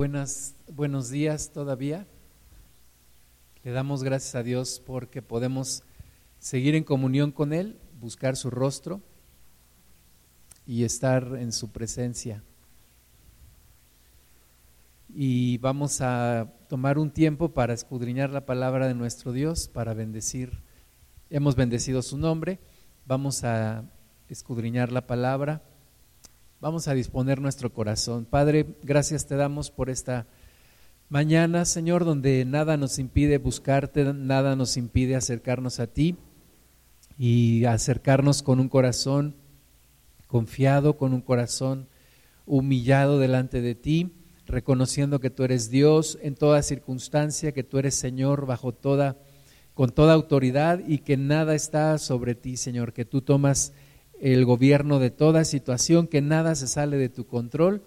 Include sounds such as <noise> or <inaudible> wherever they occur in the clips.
Buenos días todavía. Le damos gracias a Dios porque podemos seguir en comunión con Él, buscar su rostro y estar en su presencia. Y vamos a tomar un tiempo para escudriñar la palabra de nuestro Dios, para bendecir. Hemos bendecido su nombre. Vamos a escudriñar la palabra Vamos a disponer nuestro corazón. Padre, gracias te damos por esta mañana, Señor, donde nada nos impide buscarte, nada nos impide acercarnos a ti y acercarnos con un corazón confiado, con un corazón humillado delante de ti, reconociendo que tú eres Dios en toda circunstancia, que tú eres Señor bajo toda con toda autoridad y que nada está sobre ti, Señor, que tú tomas el gobierno de toda situación, que nada se sale de tu control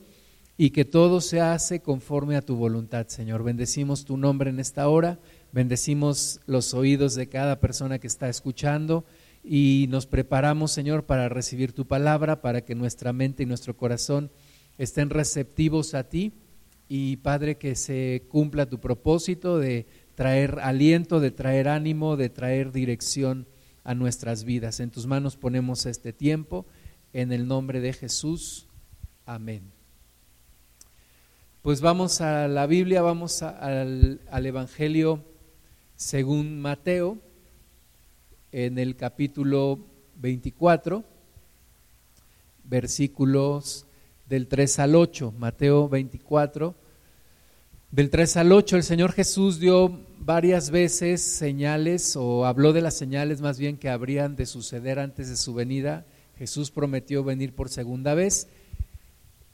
y que todo se hace conforme a tu voluntad, Señor. Bendecimos tu nombre en esta hora, bendecimos los oídos de cada persona que está escuchando y nos preparamos, Señor, para recibir tu palabra, para que nuestra mente y nuestro corazón estén receptivos a ti y, Padre, que se cumpla tu propósito de traer aliento, de traer ánimo, de traer dirección a nuestras vidas. En tus manos ponemos este tiempo, en el nombre de Jesús. Amén. Pues vamos a la Biblia, vamos al, al Evangelio según Mateo, en el capítulo 24, versículos del 3 al 8, Mateo 24, del 3 al 8, el Señor Jesús dio varias veces señales, o habló de las señales más bien que habrían de suceder antes de su venida. Jesús prometió venir por segunda vez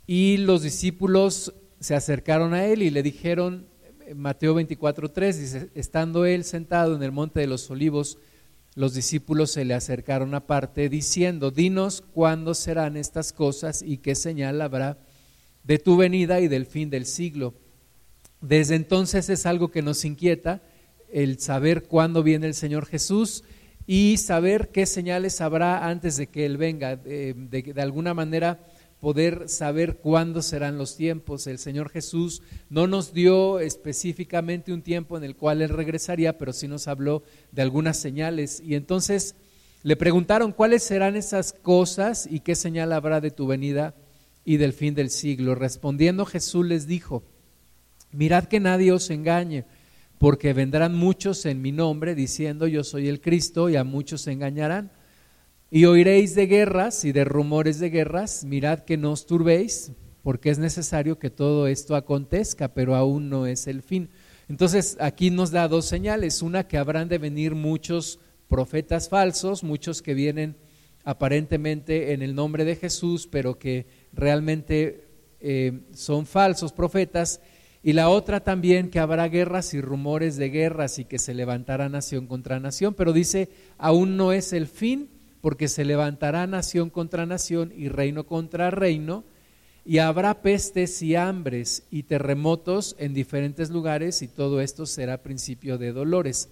y los discípulos se acercaron a él y le dijeron, Mateo 24.3, dice, estando él sentado en el monte de los olivos, los discípulos se le acercaron aparte diciendo, dinos cuándo serán estas cosas y qué señal habrá de tu venida y del fin del siglo. Desde entonces es algo que nos inquieta, el saber cuándo viene el Señor Jesús y saber qué señales habrá antes de que Él venga, de, alguna manera poder saber cuándo serán los tiempos. El Señor Jesús no nos dio específicamente un tiempo en el cual Él regresaría, pero sí nos habló de algunas señales. Y entonces le preguntaron cuáles serán esas cosas y qué señal habrá de tu venida y del fin del siglo. Respondiendo Jesús les dijo, Mirad que nadie os engañe, porque vendrán muchos en mi nombre diciendo yo soy el Cristo y a muchos se engañarán. Y oiréis de guerras y de rumores de guerras, mirad que no os turbéis, porque es necesario que todo esto acontezca, pero aún no es el fin. Entonces aquí nos da dos señales, una que habrán de venir muchos profetas falsos, muchos que vienen aparentemente en el nombre de Jesús, pero que realmente eh, son falsos profetas, y la otra también que habrá guerras y rumores de guerras y que se levantará nación contra nación, pero dice, aún no es el fin, porque se levantará nación contra nación y reino contra reino, y habrá pestes y hambres y terremotos en diferentes lugares, y todo esto será principio de dolores.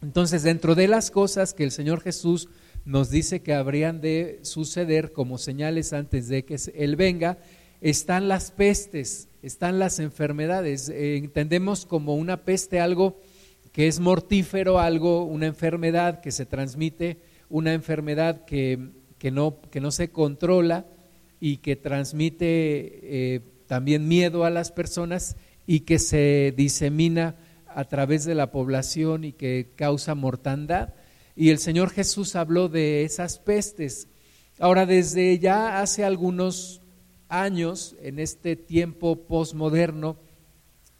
Entonces, dentro de las cosas que el Señor Jesús nos dice que habrían de suceder como señales antes de que Él venga, están las pestes, están las enfermedades. Eh, entendemos como una peste algo que es mortífero, algo, una enfermedad que se transmite, una enfermedad que, que, no, que no, se controla y que transmite eh, también miedo a las personas y que se disemina a través de la población y que causa mortandad. Y el Señor Jesús habló de esas pestes. Ahora, desde ya hace algunos años, en este tiempo posmoderno,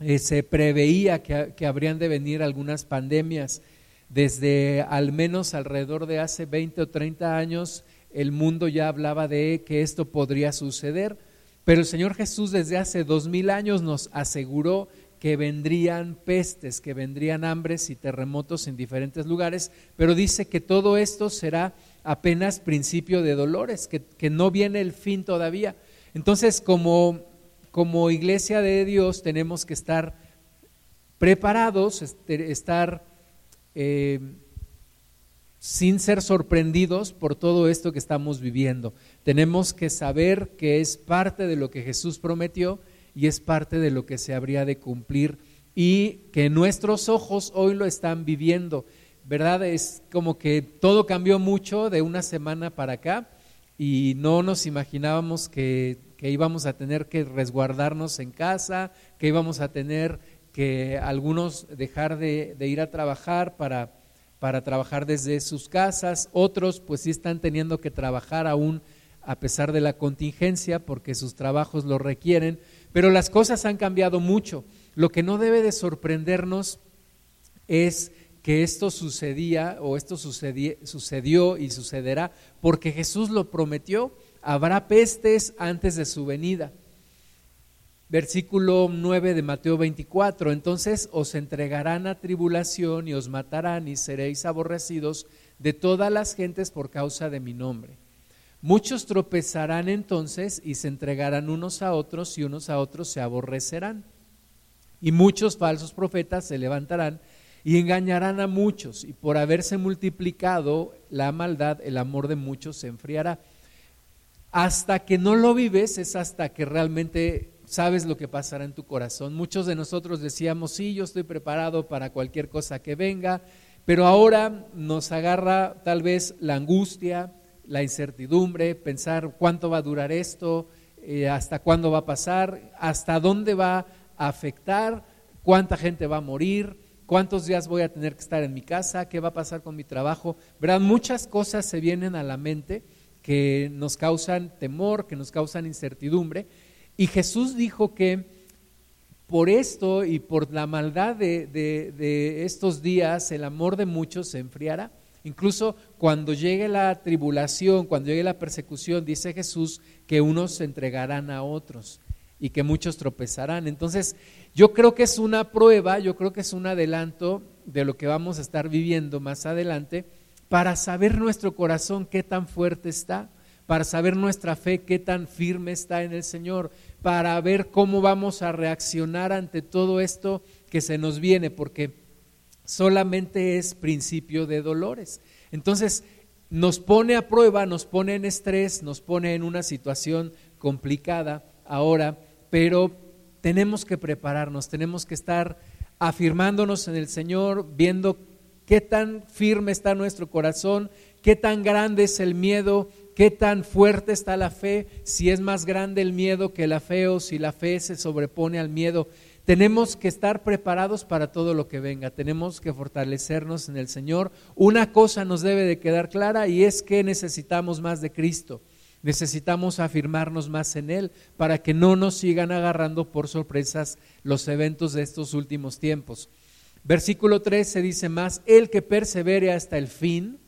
eh, se preveía que, que, habrían de venir algunas pandemias. Desde al menos alrededor de hace 20 o 30 años, el mundo ya hablaba de que esto podría suceder, pero el Señor Jesús desde hace dos mil años nos aseguró que vendrían pestes, que vendrían hambres y terremotos en diferentes lugares, pero dice que todo esto será apenas principio de dolores, que, que no viene el fin todavía. Entonces, como, como iglesia de Dios tenemos que estar preparados, este, estar eh, sin ser sorprendidos por todo esto que estamos viviendo. Tenemos que saber que es parte de lo que Jesús prometió y es parte de lo que se habría de cumplir y que nuestros ojos hoy lo están viviendo. ¿Verdad? Es como que todo cambió mucho de una semana para acá y no nos imaginábamos que, íbamos a tener que resguardarnos en casa, que íbamos a tener que algunos dejar de, ir a trabajar para, para trabajar desde sus casas, otros pues sí están teniendo que trabajar aún a pesar de la contingencia porque sus trabajos lo requieren, pero las cosas han cambiado mucho. Lo que no debe de sorprendernos es que esto sucedía o esto sucedió y sucederá porque Jesús lo prometió. Habrá pestes antes de su venida. Versículo 9 de Mateo 24. Entonces os entregarán a tribulación y os matarán y seréis aborrecidos de todas las gentes por causa de mi nombre. Muchos tropezarán entonces y se entregarán unos a otros y unos a otros se aborrecerán. Y muchos falsos profetas se levantarán y engañarán a muchos, y por haberse multiplicado la maldad, el amor de muchos se enfriará. Hasta que no lo vives es hasta que realmente sabes lo que pasará en tu corazón. Muchos de nosotros decíamos, sí, yo estoy preparado para cualquier cosa que venga, pero ahora nos agarra tal vez la angustia, la incertidumbre, pensar cuánto va a durar esto, eh, hasta cuándo va a pasar, hasta dónde va a afectar, cuánta gente va a morir, cuántos días voy a tener que estar en mi casa, qué va a pasar con mi trabajo. Verán, muchas cosas se vienen a la mente que nos causan temor, que nos causan incertidumbre. Y Jesús dijo que por esto y por la maldad de, de estos días, el amor de muchos se enfriará. Incluso cuando llegue la tribulación, cuando llegue la persecución, dice Jesús que unos se entregarán a otros y que muchos tropezarán. Entonces, yo creo que es una prueba, yo creo que es un adelanto de lo que vamos a estar viviendo más adelante para saber nuestro corazón qué tan fuerte está, para saber nuestra fe qué tan firme está en el Señor, para ver cómo vamos a reaccionar ante todo esto que se nos viene, porque solamente es principio de dolores. Entonces, nos pone a prueba, nos pone en estrés, nos pone en una situación complicada ahora, pero tenemos que prepararnos, tenemos que estar afirmándonos en el Señor, viendo qué tan firme está nuestro corazón, qué tan grande es el miedo, qué tan fuerte está la fe, si es más grande el miedo que la fe o si la fe se sobrepone al miedo. Tenemos que estar preparados para todo lo que venga, tenemos que fortalecernos en el Señor. Una cosa nos debe de quedar clara y es que necesitamos más de Cristo. Necesitamos afirmarnos más en Él para que no nos sigan agarrando por sorpresas los eventos de estos últimos tiempos. Versículo 13 dice más, el que persevere hasta el fin,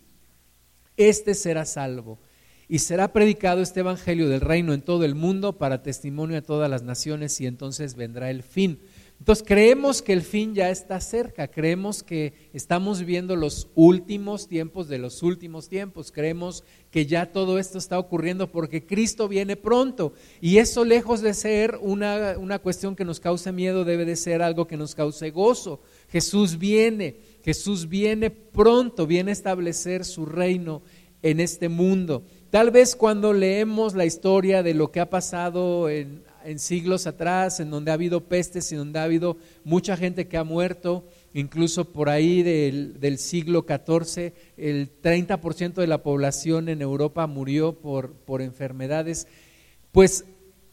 este será salvo. Y será predicado este Evangelio del reino en todo el mundo para testimonio a todas las naciones y entonces vendrá el fin. Entonces creemos que el fin ya está cerca, creemos que estamos viviendo los últimos tiempos de los últimos tiempos, creemos que ya todo esto está ocurriendo porque Cristo viene pronto y eso lejos de ser una, una cuestión que nos cause miedo debe de ser algo que nos cause gozo. Jesús viene, Jesús viene pronto, viene a establecer su reino en este mundo. Tal vez cuando leemos la historia de lo que ha pasado en en siglos atrás, en donde ha habido pestes y donde ha habido mucha gente que ha muerto, incluso por ahí del, siglo XIV, el 30% de la población en Europa murió por, por enfermedades, pues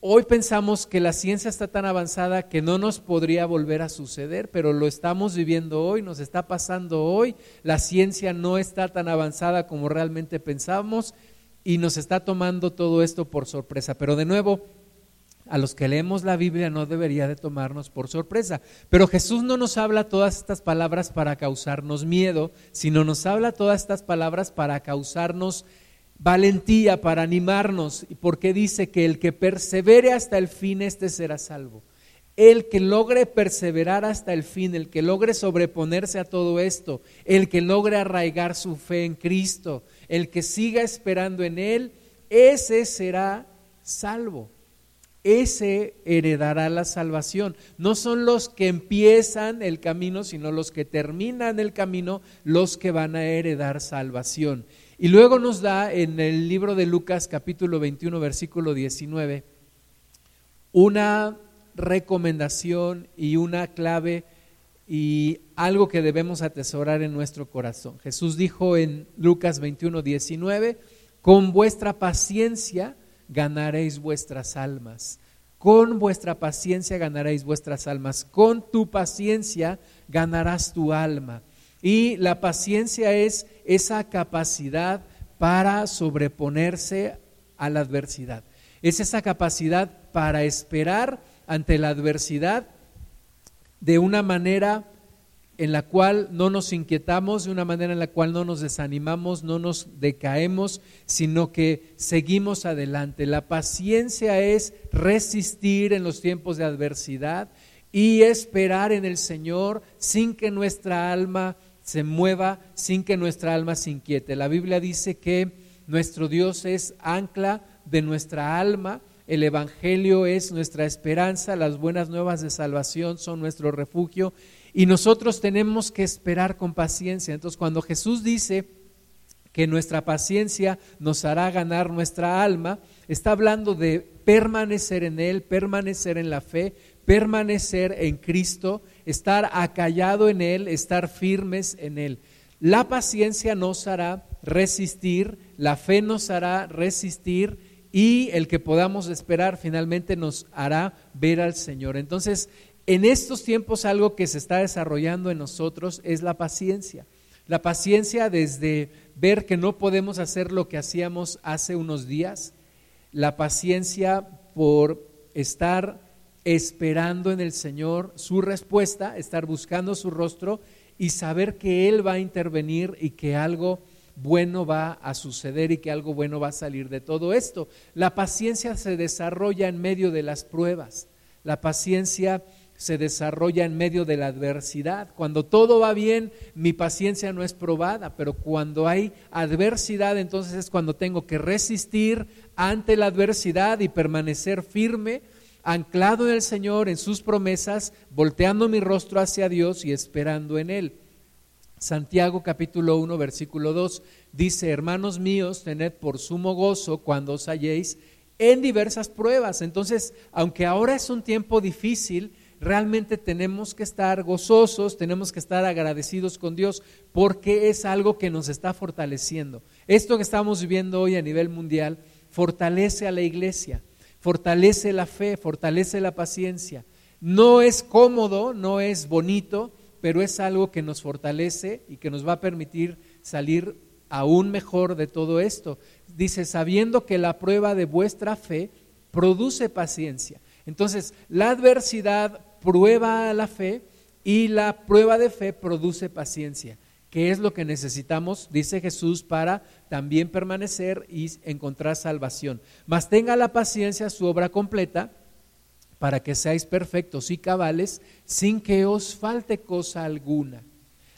hoy pensamos que la ciencia está tan avanzada que no nos podría volver a suceder, pero lo estamos viviendo hoy, nos está pasando hoy, la ciencia no está tan avanzada como realmente pensamos y nos está tomando todo esto por sorpresa. Pero de nuevo, a los que leemos la Biblia no debería de tomarnos por sorpresa. Pero Jesús no nos habla todas estas palabras para causarnos miedo, sino nos habla todas estas palabras para causarnos valentía, para animarnos, porque dice que el que persevere hasta el fin, este será salvo. El que logre perseverar hasta el fin, el que logre sobreponerse a todo esto, el que logre arraigar su fe en Cristo, el que siga esperando en Él, ese será salvo ese heredará la salvación. No son los que empiezan el camino, sino los que terminan el camino, los que van a heredar salvación. Y luego nos da en el libro de Lucas capítulo 21, versículo 19, una recomendación y una clave y algo que debemos atesorar en nuestro corazón. Jesús dijo en Lucas 21, 19, con vuestra paciencia ganaréis vuestras almas. Con vuestra paciencia ganaréis vuestras almas. Con tu paciencia ganarás tu alma. Y la paciencia es esa capacidad para sobreponerse a la adversidad. Es esa capacidad para esperar ante la adversidad de una manera en la cual no nos inquietamos, de una manera en la cual no nos desanimamos, no nos decaemos, sino que seguimos adelante. La paciencia es resistir en los tiempos de adversidad y esperar en el Señor sin que nuestra alma se mueva, sin que nuestra alma se inquiete. La Biblia dice que nuestro Dios es ancla de nuestra alma el Evangelio es nuestra esperanza, las buenas nuevas de salvación son nuestro refugio y nosotros tenemos que esperar con paciencia. Entonces cuando Jesús dice que nuestra paciencia nos hará ganar nuestra alma, está hablando de permanecer en Él, permanecer en la fe, permanecer en Cristo, estar acallado en Él, estar firmes en Él. La paciencia nos hará resistir, la fe nos hará resistir y el que podamos esperar finalmente nos hará ver al Señor. Entonces, en estos tiempos algo que se está desarrollando en nosotros es la paciencia. La paciencia desde ver que no podemos hacer lo que hacíamos hace unos días, la paciencia por estar esperando en el Señor su respuesta, estar buscando su rostro y saber que Él va a intervenir y que algo bueno va a suceder y que algo bueno va a salir de todo esto. La paciencia se desarrolla en medio de las pruebas. La paciencia se desarrolla en medio de la adversidad. Cuando todo va bien, mi paciencia no es probada, pero cuando hay adversidad, entonces es cuando tengo que resistir ante la adversidad y permanecer firme, anclado en el Señor, en sus promesas, volteando mi rostro hacia Dios y esperando en Él. Santiago capítulo 1 versículo 2 dice, hermanos míos, tened por sumo gozo cuando os halléis en diversas pruebas. Entonces, aunque ahora es un tiempo difícil, realmente tenemos que estar gozosos, tenemos que estar agradecidos con Dios porque es algo que nos está fortaleciendo. Esto que estamos viviendo hoy a nivel mundial fortalece a la iglesia, fortalece la fe, fortalece la paciencia. No es cómodo, no es bonito, pero es algo que nos fortalece y que nos va a permitir salir aún mejor de todo esto. Dice, sabiendo que la prueba de vuestra fe produce paciencia. Entonces, la adversidad prueba la fe y la prueba de fe produce paciencia, que es lo que necesitamos, dice Jesús, para también permanecer y encontrar salvación. Mas tenga la paciencia su obra completa para que seáis perfectos y cabales sin que os falte cosa alguna.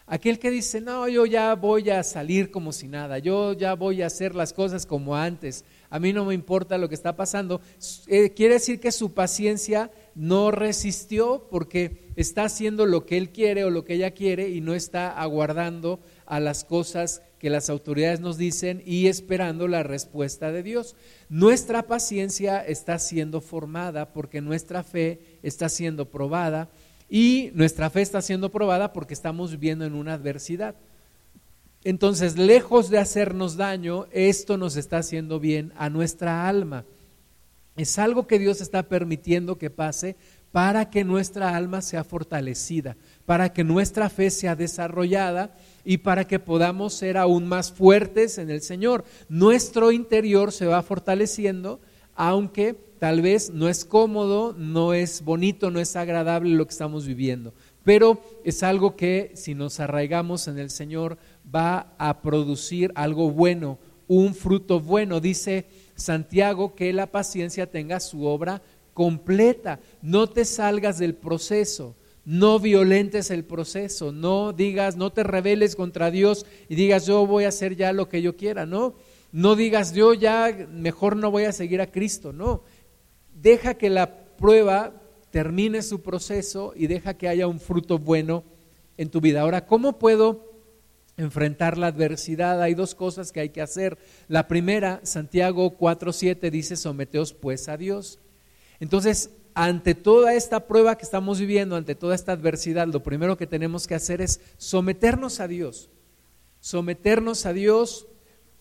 Aquel que dice, no, yo ya voy a salir como si nada, yo ya voy a hacer las cosas como antes, a mí no me importa lo que está pasando, eh, quiere decir que su paciencia no resistió porque está haciendo lo que él quiere o lo que ella quiere y no está aguardando a las cosas que las autoridades nos dicen y esperando la respuesta de Dios. Nuestra paciencia está siendo formada porque nuestra fe está siendo probada y nuestra fe está siendo probada porque estamos viviendo en una adversidad. Entonces, lejos de hacernos daño, esto nos está haciendo bien a nuestra alma. Es algo que Dios está permitiendo que pase para que nuestra alma sea fortalecida, para que nuestra fe sea desarrollada y para que podamos ser aún más fuertes en el Señor. Nuestro interior se va fortaleciendo, aunque tal vez no es cómodo, no es bonito, no es agradable lo que estamos viviendo, pero es algo que si nos arraigamos en el Señor va a producir algo bueno, un fruto bueno. Dice Santiago que la paciencia tenga su obra completa, no te salgas del proceso no violentes el proceso, no digas, no te rebeles contra Dios y digas yo voy a hacer ya lo que yo quiera, no, no digas yo ya mejor no voy a seguir a Cristo, no, deja que la prueba termine su proceso y deja que haya un fruto bueno en tu vida. Ahora, ¿cómo puedo enfrentar la adversidad? Hay dos cosas que hay que hacer. La primera, Santiago 4.7 dice, someteos pues a Dios. Entonces, ante toda esta prueba que estamos viviendo, ante toda esta adversidad, lo primero que tenemos que hacer es someternos a Dios. Someternos a Dios,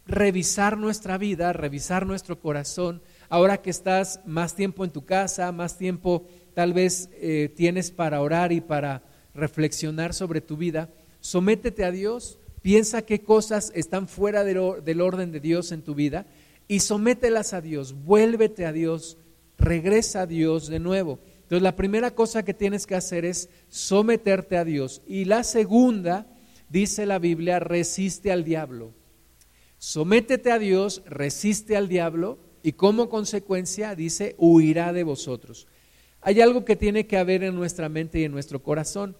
revisar nuestra vida, revisar nuestro corazón. Ahora que estás más tiempo en tu casa, más tiempo tal vez eh, tienes para orar y para reflexionar sobre tu vida, sométete a Dios, piensa qué cosas están fuera del orden de Dios en tu vida y somételas a Dios, vuélvete a Dios, regresa a Dios de nuevo. Entonces la primera cosa que tienes que hacer es someterte a Dios. Y la segunda, dice la Biblia, resiste al diablo. Sométete a Dios, resiste al diablo y como consecuencia dice, huirá de vosotros. Hay algo que tiene que haber en nuestra mente y en nuestro corazón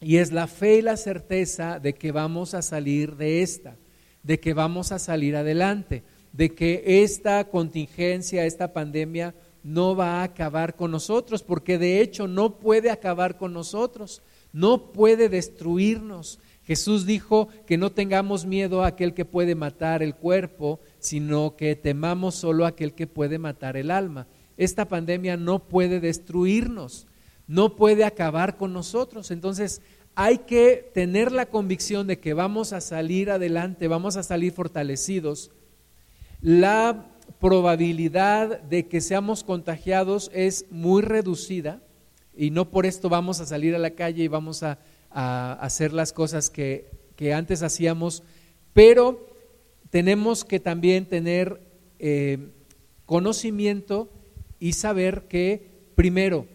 y es la fe y la certeza de que vamos a salir de esta, de que vamos a salir adelante, de que esta contingencia, esta pandemia no va a acabar con nosotros, porque de hecho no puede acabar con nosotros, no puede destruirnos. Jesús dijo que no tengamos miedo a aquel que puede matar el cuerpo, sino que temamos solo a aquel que puede matar el alma. Esta pandemia no puede destruirnos, no puede acabar con nosotros. Entonces hay que tener la convicción de que vamos a salir adelante, vamos a salir fortalecidos. La probabilidad de que seamos contagiados es muy reducida y no por esto vamos a salir a la calle y vamos a, hacer las cosas que, antes hacíamos, pero tenemos que también tener eh, conocimiento y saber que, primero,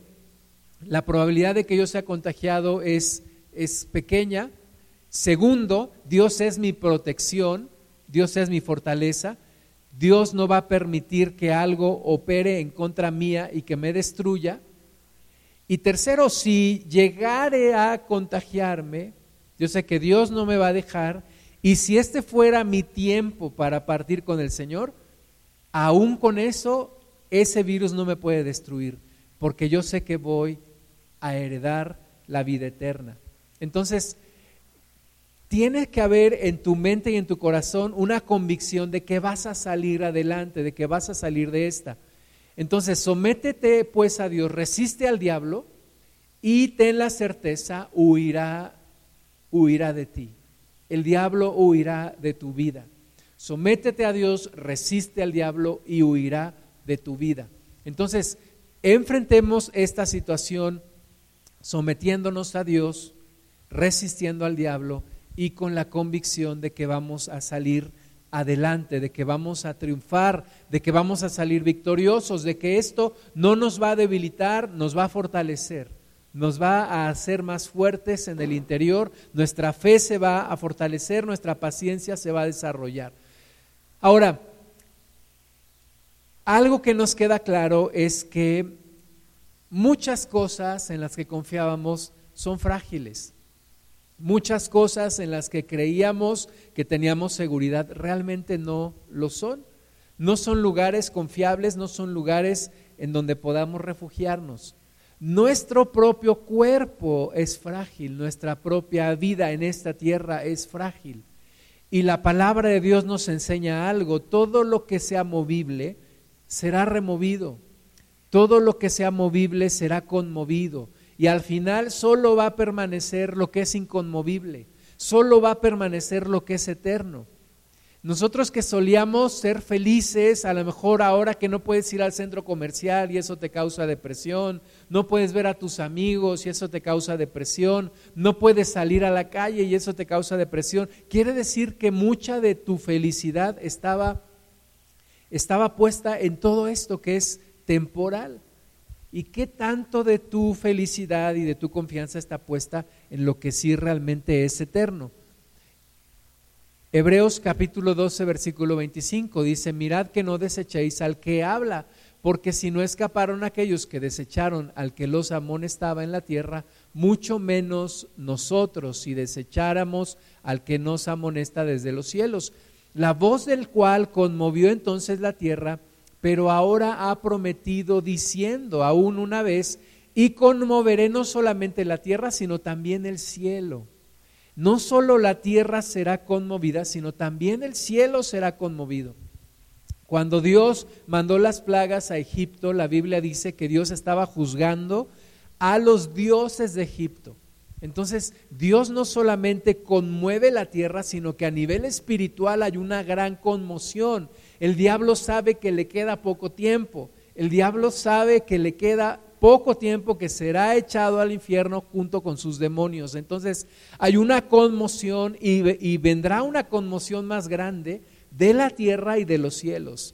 la probabilidad de que yo sea contagiado es, es pequeña. Segundo, Dios es mi protección, Dios es mi fortaleza. Dios no va a permitir que algo opere en contra mía y que me destruya. Y tercero, si llegare a contagiarme, yo sé que Dios no me va a dejar. Y si este fuera mi tiempo para partir con el Señor, aún con eso, ese virus no me puede destruir, porque yo sé que voy a heredar la vida eterna. Entonces, tiene que haber en tu mente y en tu corazón una convicción de que vas a salir adelante, de que vas a salir de esta. Entonces, sométete pues a Dios, resiste al diablo y ten la certeza, huirá, huirá de ti. El diablo huirá de tu vida. Sométete a Dios, resiste al diablo y huirá de tu vida. Entonces, enfrentemos esta situación sometiéndonos a Dios, resistiendo al diablo y con la convicción de que vamos a salir adelante, de que vamos a triunfar, de que vamos a salir victoriosos, de que esto no nos va a debilitar, nos va a fortalecer, nos va a hacer más fuertes en el interior, nuestra fe se va a fortalecer, nuestra paciencia se va a desarrollar. Ahora, algo que nos queda claro es que muchas cosas en las que confiábamos son frágiles. Muchas cosas en las que creíamos que teníamos seguridad realmente no lo son. No son lugares confiables, no son lugares en donde podamos refugiarnos. Nuestro propio cuerpo es frágil, nuestra propia vida en esta tierra es frágil. Y la palabra de Dios nos enseña algo, todo lo que sea movible será removido, todo lo que sea movible será conmovido y al final solo va a permanecer lo que es inconmovible, solo va a permanecer lo que es eterno. Nosotros que solíamos ser felices, a lo mejor ahora que no puedes ir al centro comercial y eso te causa depresión, no puedes ver a tus amigos y eso te causa depresión, no puedes salir a la calle y eso te causa depresión, quiere decir que mucha de tu felicidad estaba, estaba puesta en todo esto que es temporal. ¿Y qué tanto de tu felicidad y de tu confianza está puesta en lo que sí realmente es eterno? Hebreos capítulo 12, versículo 25 dice, mirad que no desechéis al que habla, porque si no escaparon aquellos que desecharon al que los amonestaba en la tierra, mucho menos nosotros si desecháramos al que nos amonesta desde los cielos, la voz del cual conmovió entonces la tierra, pero ahora ha prometido diciendo aún una vez, y conmoveré no solamente la tierra, sino también el cielo. No solo la tierra será conmovida, sino también el cielo será conmovido. Cuando Dios mandó las plagas a Egipto, la Biblia dice que Dios estaba juzgando a los dioses de Egipto. Entonces, Dios no solamente conmueve la tierra, sino que a nivel espiritual hay una gran conmoción. El diablo sabe que le queda poco tiempo. El diablo sabe que le queda poco tiempo que será echado al infierno junto con sus demonios. Entonces hay una conmoción y, vendrá una conmoción más grande de la tierra y de los cielos.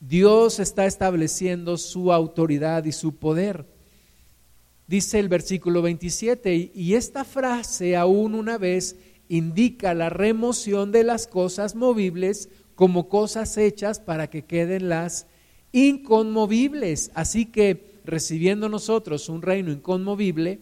Dios está estableciendo su autoridad y su poder. Dice el versículo 27, y esta frase aún una vez indica la remoción de las cosas movibles como cosas hechas para que queden las inconmovibles. Así que recibiendo nosotros un reino inconmovible,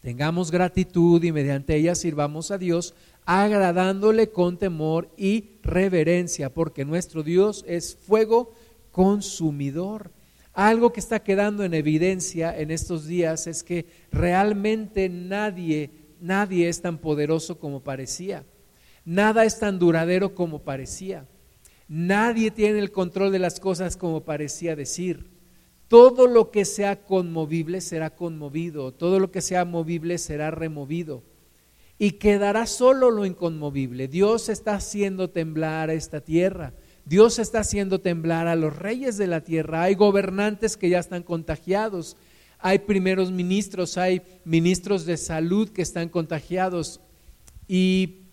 tengamos gratitud y mediante ella sirvamos a Dios agradándole con temor y reverencia, porque nuestro Dios es fuego consumidor. Algo que está quedando en evidencia en estos días es que realmente nadie, nadie es tan poderoso como parecía. Nada es tan duradero como parecía. Nadie tiene el control de las cosas como parecía decir. Todo lo que sea conmovible será conmovido, todo lo que sea movible será removido y quedará solo lo inconmovible. Dios está haciendo temblar a esta tierra. Dios está haciendo temblar a los reyes de la tierra. Hay gobernantes que ya están contagiados. Hay primeros ministros, hay ministros de salud que están contagiados y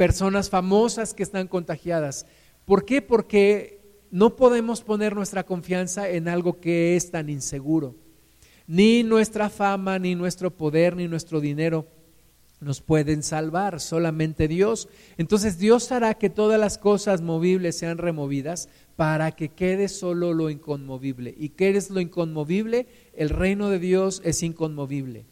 personas famosas que están contagiadas. ¿Por qué? Porque no podemos poner nuestra confianza en algo que es tan inseguro. Ni nuestra fama, ni nuestro poder, ni nuestro dinero nos pueden salvar, solamente Dios. Entonces Dios hará que todas las cosas movibles sean removidas para que quede solo lo inconmovible. ¿Y qué es lo inconmovible? El reino de Dios es inconmovible.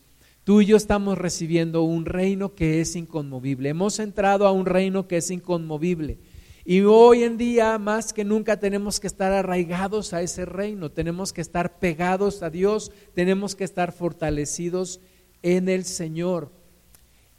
Tú y yo estamos recibiendo un reino que es inconmovible. Hemos entrado a un reino que es inconmovible. Y hoy en día, más que nunca, tenemos que estar arraigados a ese reino, tenemos que estar pegados a Dios, tenemos que estar fortalecidos en el Señor.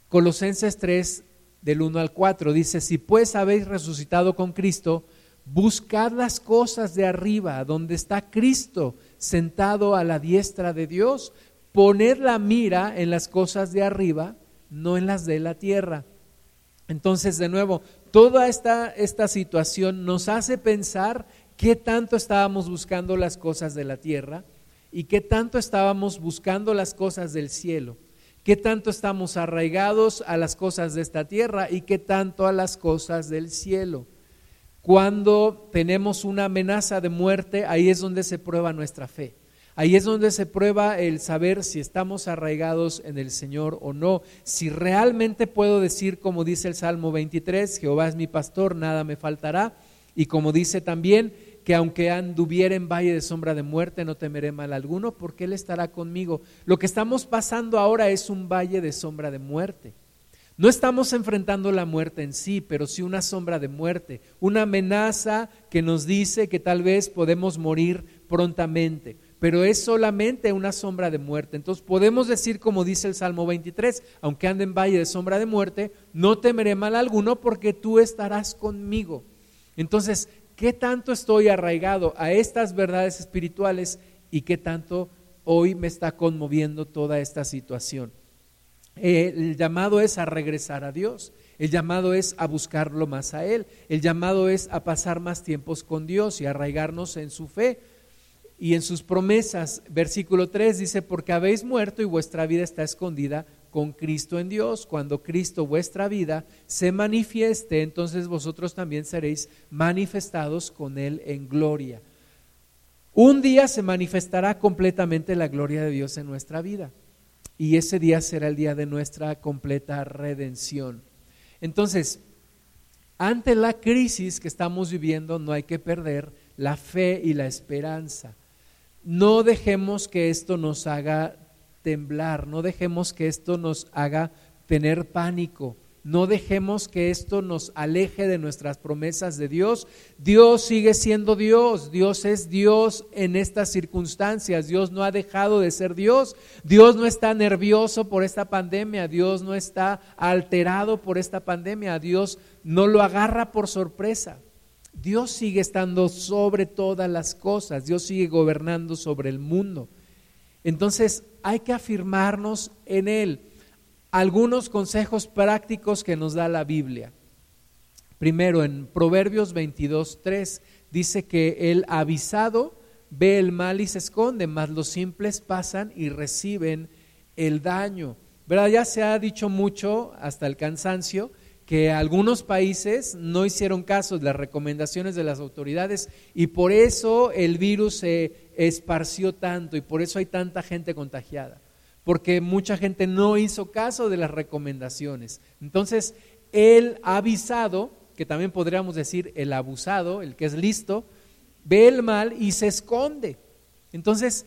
Colosenses 3, del 1 al 4, dice, si pues habéis resucitado con Cristo, buscad las cosas de arriba, donde está Cristo sentado a la diestra de Dios, poned la mira en las cosas de arriba, no en las de la tierra. Entonces, de nuevo, toda esta, esta situación nos hace pensar qué tanto estábamos buscando las cosas de la tierra y qué tanto estábamos buscando las cosas del cielo qué tanto estamos arraigados a las cosas de esta tierra y qué tanto a las cosas del cielo. Cuando tenemos una amenaza de muerte, ahí es donde se prueba nuestra fe. Ahí es donde se prueba el saber si estamos arraigados en el Señor o no. Si realmente puedo decir, como dice el Salmo 23, Jehová es mi pastor, nada me faltará. Y como dice también, que aunque anduviera en valle de sombra de muerte, no temeré mal alguno, porque Él estará conmigo. Lo que estamos pasando ahora es un valle de sombra de muerte. No estamos enfrentando la muerte en sí, pero sí una sombra de muerte, una amenaza que nos dice que tal vez podemos morir prontamente, pero es solamente una sombra de muerte. Entonces podemos decir, como dice el Salmo 23, aunque ande en valle de sombra de muerte, no temeré mal alguno porque tú estarás conmigo. Entonces, ¿Qué tanto estoy arraigado a estas verdades espirituales y qué tanto hoy me está conmoviendo toda esta situación? el llamado es a regresar a Dios. El llamado es a buscarlo más a Él. El llamado es a pasar más tiempos con Dios y arraigarnos en su fe y en sus promesas. Versículo 3 dice, porque habéis muerto y vuestra vida está escondida con Cristo en Dios. Cuando Cristo vuestra vida se manifieste, entonces vosotros también seréis manifestados con Él en gloria. Un día se manifestará completamente la gloria de Dios en nuestra vida y ese día será el día de nuestra completa redención. Entonces, ante la crisis que estamos viviendo no hay que perder la fe y la esperanza. No dejemos que esto nos haga temblar, no dejemos que esto nos haga tener pánico, no dejemos que esto nos aleje de nuestras promesas de Dios. Dios sigue siendo Dios, Dios es Dios en estas circunstancias, Dios no ha dejado de ser Dios, Dios no está nervioso por esta pandemia, Dios no está alterado por esta pandemia, Dios no lo agarra por sorpresa. Dios sigue estando sobre todas las cosas, Dios sigue gobernando sobre el mundo. Entonces hay que afirmarnos en Él. Algunos consejos prácticos que nos da la Biblia. Primero, en Proverbios 22, 3, dice que el avisado ve el mal y se esconde, mas los simples pasan y reciben el daño. ¿Verdad? Ya se ha dicho mucho hasta el cansancio que algunos países no hicieron caso de las recomendaciones de las autoridades y por eso el virus se esparció tanto y por eso hay tanta gente contagiada, porque mucha gente no hizo caso de las recomendaciones. Entonces, el avisado, que también podríamos decir el abusado, el que es listo, ve el mal y se esconde. Entonces,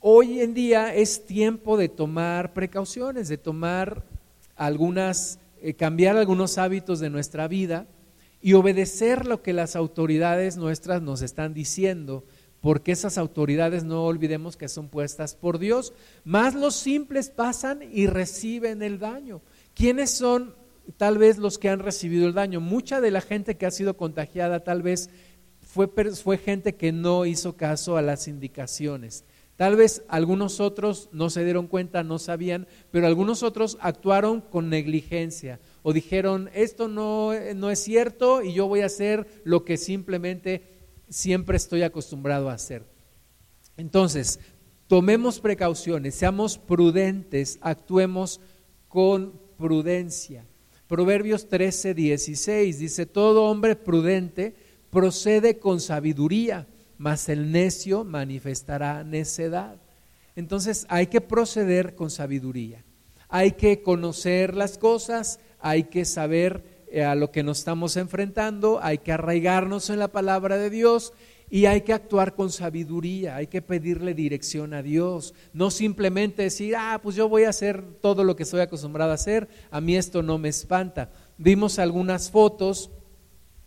hoy en día es tiempo de tomar precauciones, de tomar algunas eh, cambiar algunos hábitos de nuestra vida y obedecer lo que las autoridades nuestras nos están diciendo, porque esas autoridades no olvidemos que son puestas por Dios, más los simples pasan y reciben el daño. ¿Quiénes son tal vez los que han recibido el daño? Mucha de la gente que ha sido contagiada tal vez fue, fue gente que no hizo caso a las indicaciones. Tal vez algunos otros no se dieron cuenta, no sabían, pero algunos otros actuaron con negligencia o dijeron, esto no, no es cierto y yo voy a hacer lo que simplemente siempre estoy acostumbrado a hacer. Entonces, tomemos precauciones, seamos prudentes, actuemos con prudencia. Proverbios 13, 16 dice, todo hombre prudente procede con sabiduría mas el necio manifestará necedad. Entonces hay que proceder con sabiduría, hay que conocer las cosas, hay que saber eh, a lo que nos estamos enfrentando, hay que arraigarnos en la palabra de Dios y hay que actuar con sabiduría, hay que pedirle dirección a Dios, no simplemente decir, ah, pues yo voy a hacer todo lo que estoy acostumbrado a hacer, a mí esto no me espanta. Vimos algunas fotos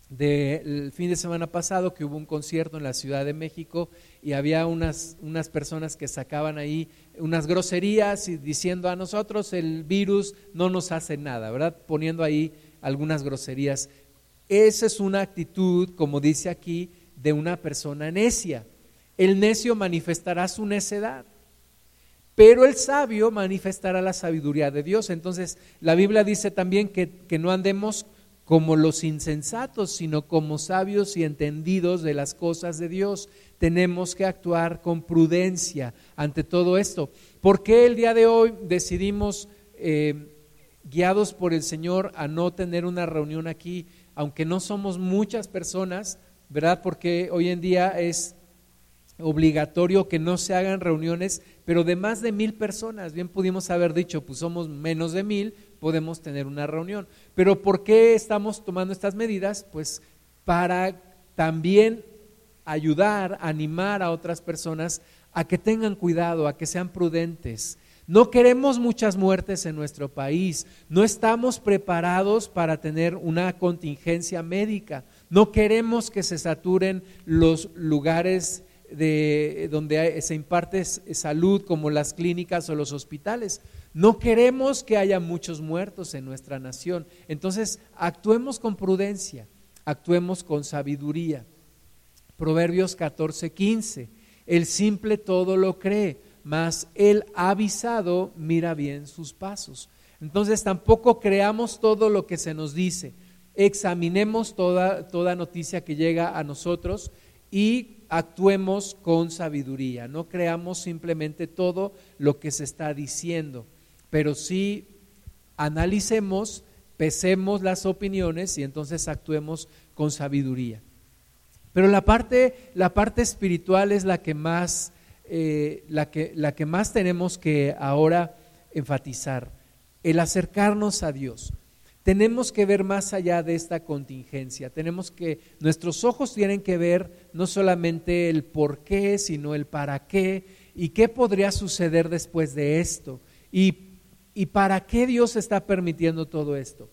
del fin de semana pasado que hubo un concierto en la Ciudad de México y había unas, unas personas que sacaban ahí unas groserías y diciendo a nosotros el virus no nos hace nada, ¿verdad? Poniendo ahí algunas groserías. Esa es una actitud, como dice aquí, de una persona necia. El necio manifestará su necedad, pero el sabio manifestará la sabiduría de Dios. Entonces, la Biblia dice también que, que no andemos como los insensatos, sino como sabios y entendidos de las cosas de Dios. Tenemos que actuar con prudencia ante todo esto. ¿Por qué el día de hoy decidimos, eh, guiados por el Señor, a no tener una reunión aquí, aunque no somos muchas personas, ¿verdad? Porque hoy en día es obligatorio que no se hagan reuniones, pero de más de mil personas. Bien pudimos haber dicho, pues somos menos de mil, podemos tener una reunión. Pero ¿por qué estamos tomando estas medidas? Pues para también ayudar, animar a otras personas a que tengan cuidado, a que sean prudentes. No queremos muchas muertes en nuestro país, no estamos preparados para tener una contingencia médica, no queremos que se saturen los lugares de donde se imparte salud como las clínicas o los hospitales. No queremos que haya muchos muertos en nuestra nación. Entonces, actuemos con prudencia, actuemos con sabiduría. Proverbios 14, 15. El simple todo lo cree, mas el avisado mira bien sus pasos. Entonces, tampoco creamos todo lo que se nos dice. Examinemos toda, toda noticia que llega a nosotros y actuemos con sabiduría. No creamos simplemente todo lo que se está diciendo pero sí analicemos, pesemos las opiniones y entonces actuemos con sabiduría. Pero la parte, la parte espiritual es la que más, eh, la, que, la que más tenemos que ahora enfatizar, el acercarnos a Dios. Tenemos que ver más allá de esta contingencia. Tenemos que, nuestros ojos tienen que ver no solamente el por qué, sino el para qué y qué podría suceder después de esto. Y ¿Y para qué Dios está permitiendo todo esto?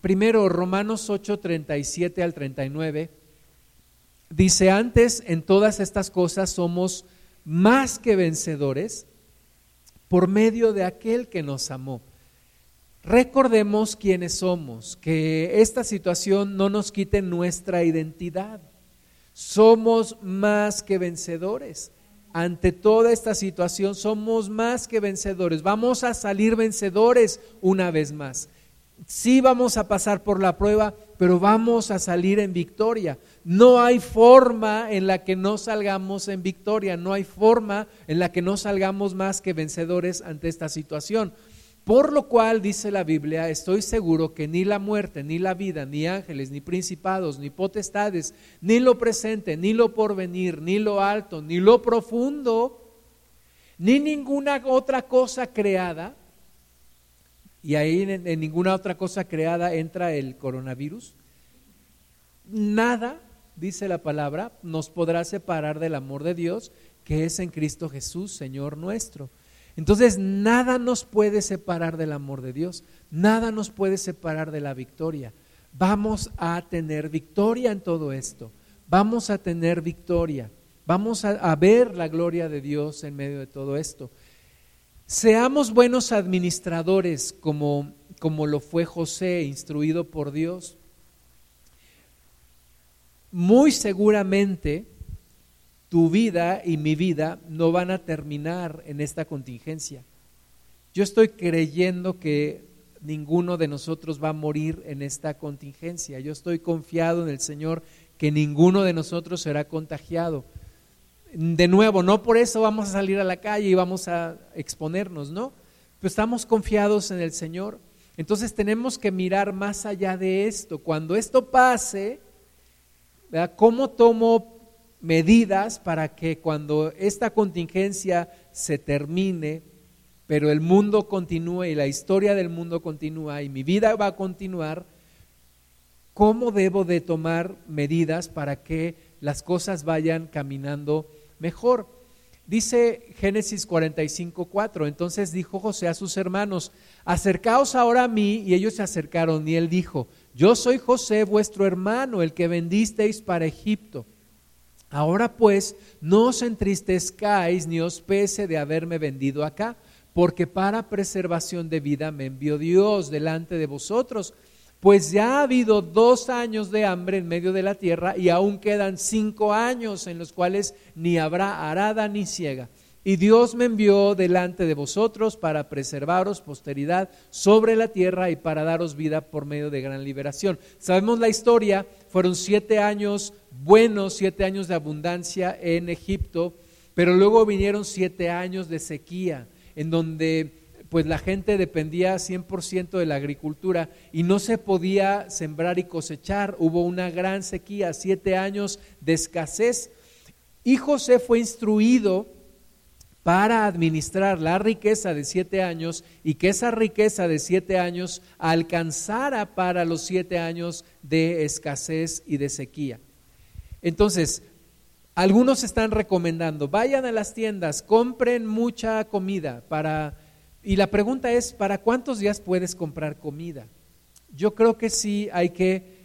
Primero, Romanos 8, 37 al 39, dice, antes en todas estas cosas somos más que vencedores por medio de aquel que nos amó. Recordemos quiénes somos, que esta situación no nos quite nuestra identidad. Somos más que vencedores. Ante toda esta situación somos más que vencedores. Vamos a salir vencedores una vez más. Sí vamos a pasar por la prueba, pero vamos a salir en victoria. No hay forma en la que no salgamos en victoria, no hay forma en la que no salgamos más que vencedores ante esta situación. Por lo cual, dice la Biblia, estoy seguro que ni la muerte, ni la vida, ni ángeles, ni principados, ni potestades, ni lo presente, ni lo porvenir, ni lo alto, ni lo profundo, ni ninguna otra cosa creada, y ahí en, en ninguna otra cosa creada entra el coronavirus, nada, dice la palabra, nos podrá separar del amor de Dios que es en Cristo Jesús, Señor nuestro. Entonces, nada nos puede separar del amor de Dios, nada nos puede separar de la victoria. Vamos a tener victoria en todo esto, vamos a tener victoria, vamos a, ver la gloria de Dios en medio de todo esto. Seamos buenos administradores como, como lo fue José, instruido por Dios. Muy seguramente tu vida y mi vida no van a terminar en esta contingencia. Yo estoy creyendo que ninguno de nosotros va a morir en esta contingencia. Yo estoy confiado en el Señor que ninguno de nosotros será contagiado. De nuevo, no por eso vamos a salir a la calle y vamos a exponernos, ¿no? Pero estamos confiados en el Señor. Entonces tenemos que mirar más allá de esto. Cuando esto pase, ¿cómo tomo medidas para que cuando esta contingencia se termine, pero el mundo continúe y la historia del mundo continúa y mi vida va a continuar, ¿cómo debo de tomar medidas para que las cosas vayan caminando mejor? Dice Génesis 45, 4. Entonces dijo José a sus hermanos, acercaos ahora a mí, y ellos se acercaron, y él dijo, yo soy José, vuestro hermano, el que vendisteis para Egipto. Ahora pues, no os entristezcáis ni os pese de haberme vendido acá, porque para preservación de vida me envió Dios delante de vosotros. Pues ya ha habido dos años de hambre en medio de la tierra y aún quedan cinco años en los cuales ni habrá arada ni ciega. Y Dios me envió delante de vosotros para preservaros posteridad sobre la tierra y para daros vida por medio de gran liberación. Sabemos la historia, fueron siete años buenos, siete años de abundancia en Egipto, pero luego vinieron siete años de sequía, en donde pues la gente dependía 100% de la agricultura y no se podía sembrar y cosechar. Hubo una gran sequía, siete años de escasez. Y José fue instruido para administrar la riqueza de siete años y que esa riqueza de siete años alcanzara para los siete años de escasez y de sequía. Entonces, algunos están recomendando, vayan a las tiendas, compren mucha comida para... Y la pregunta es, ¿para cuántos días puedes comprar comida? Yo creo que sí hay que